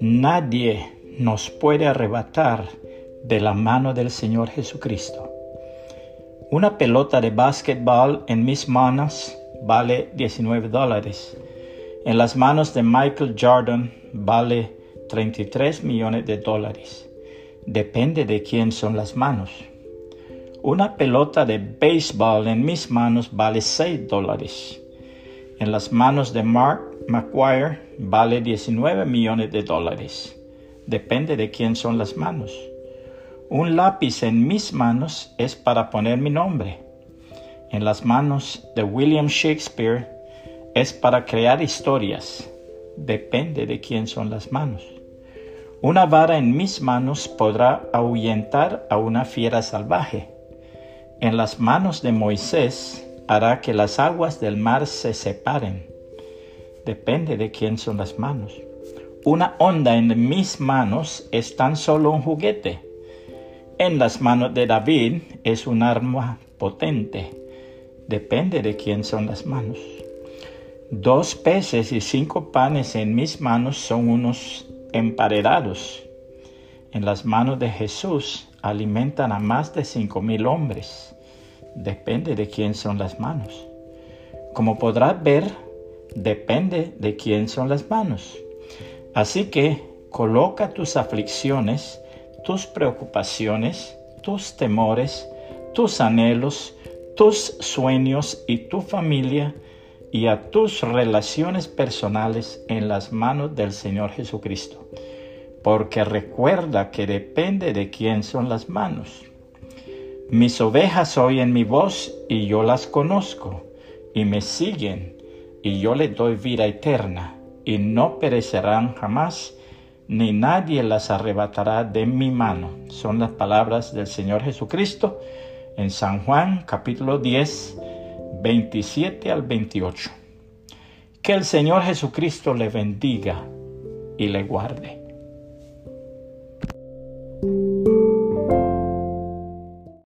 Nadie nos puede arrebatar de la mano del Señor Jesucristo. Una pelota de básquetbol en mis manos vale 19 dólares. En las manos de Michael Jordan vale 33 millones de dólares. Depende de quién son las manos. Una pelota de béisbol en mis manos vale 6 dólares. En las manos de Mark McGuire vale 19 millones de dólares. Depende de quién son las manos. Un lápiz en mis manos es para poner mi nombre. En las manos de William Shakespeare es para crear historias. Depende de quién son las manos. Una vara en mis manos podrá ahuyentar a una fiera salvaje. En las manos de Moisés hará que las aguas del mar se separen. Depende de quién son las manos. Una onda en mis manos es tan solo un juguete en las manos de David es un arma potente. Depende de quién son las manos. Dos peces y cinco panes en mis manos son unos emparedados. En las manos de Jesús alimentan a más de cinco mil hombres. Depende de quién son las manos. Como podrás ver, depende de quién son las manos. Así que coloca tus aflicciones tus preocupaciones, tus temores, tus anhelos, tus sueños y tu familia y a tus relaciones personales en las manos del Señor Jesucristo. Porque recuerda que depende de quién son las manos. Mis ovejas oyen mi voz y yo las conozco y me siguen y yo les doy vida eterna y no perecerán jamás ni nadie las arrebatará de mi mano. Son las palabras del Señor Jesucristo en San Juan capítulo 10, 27 al 28. Que el Señor Jesucristo le bendiga y le guarde.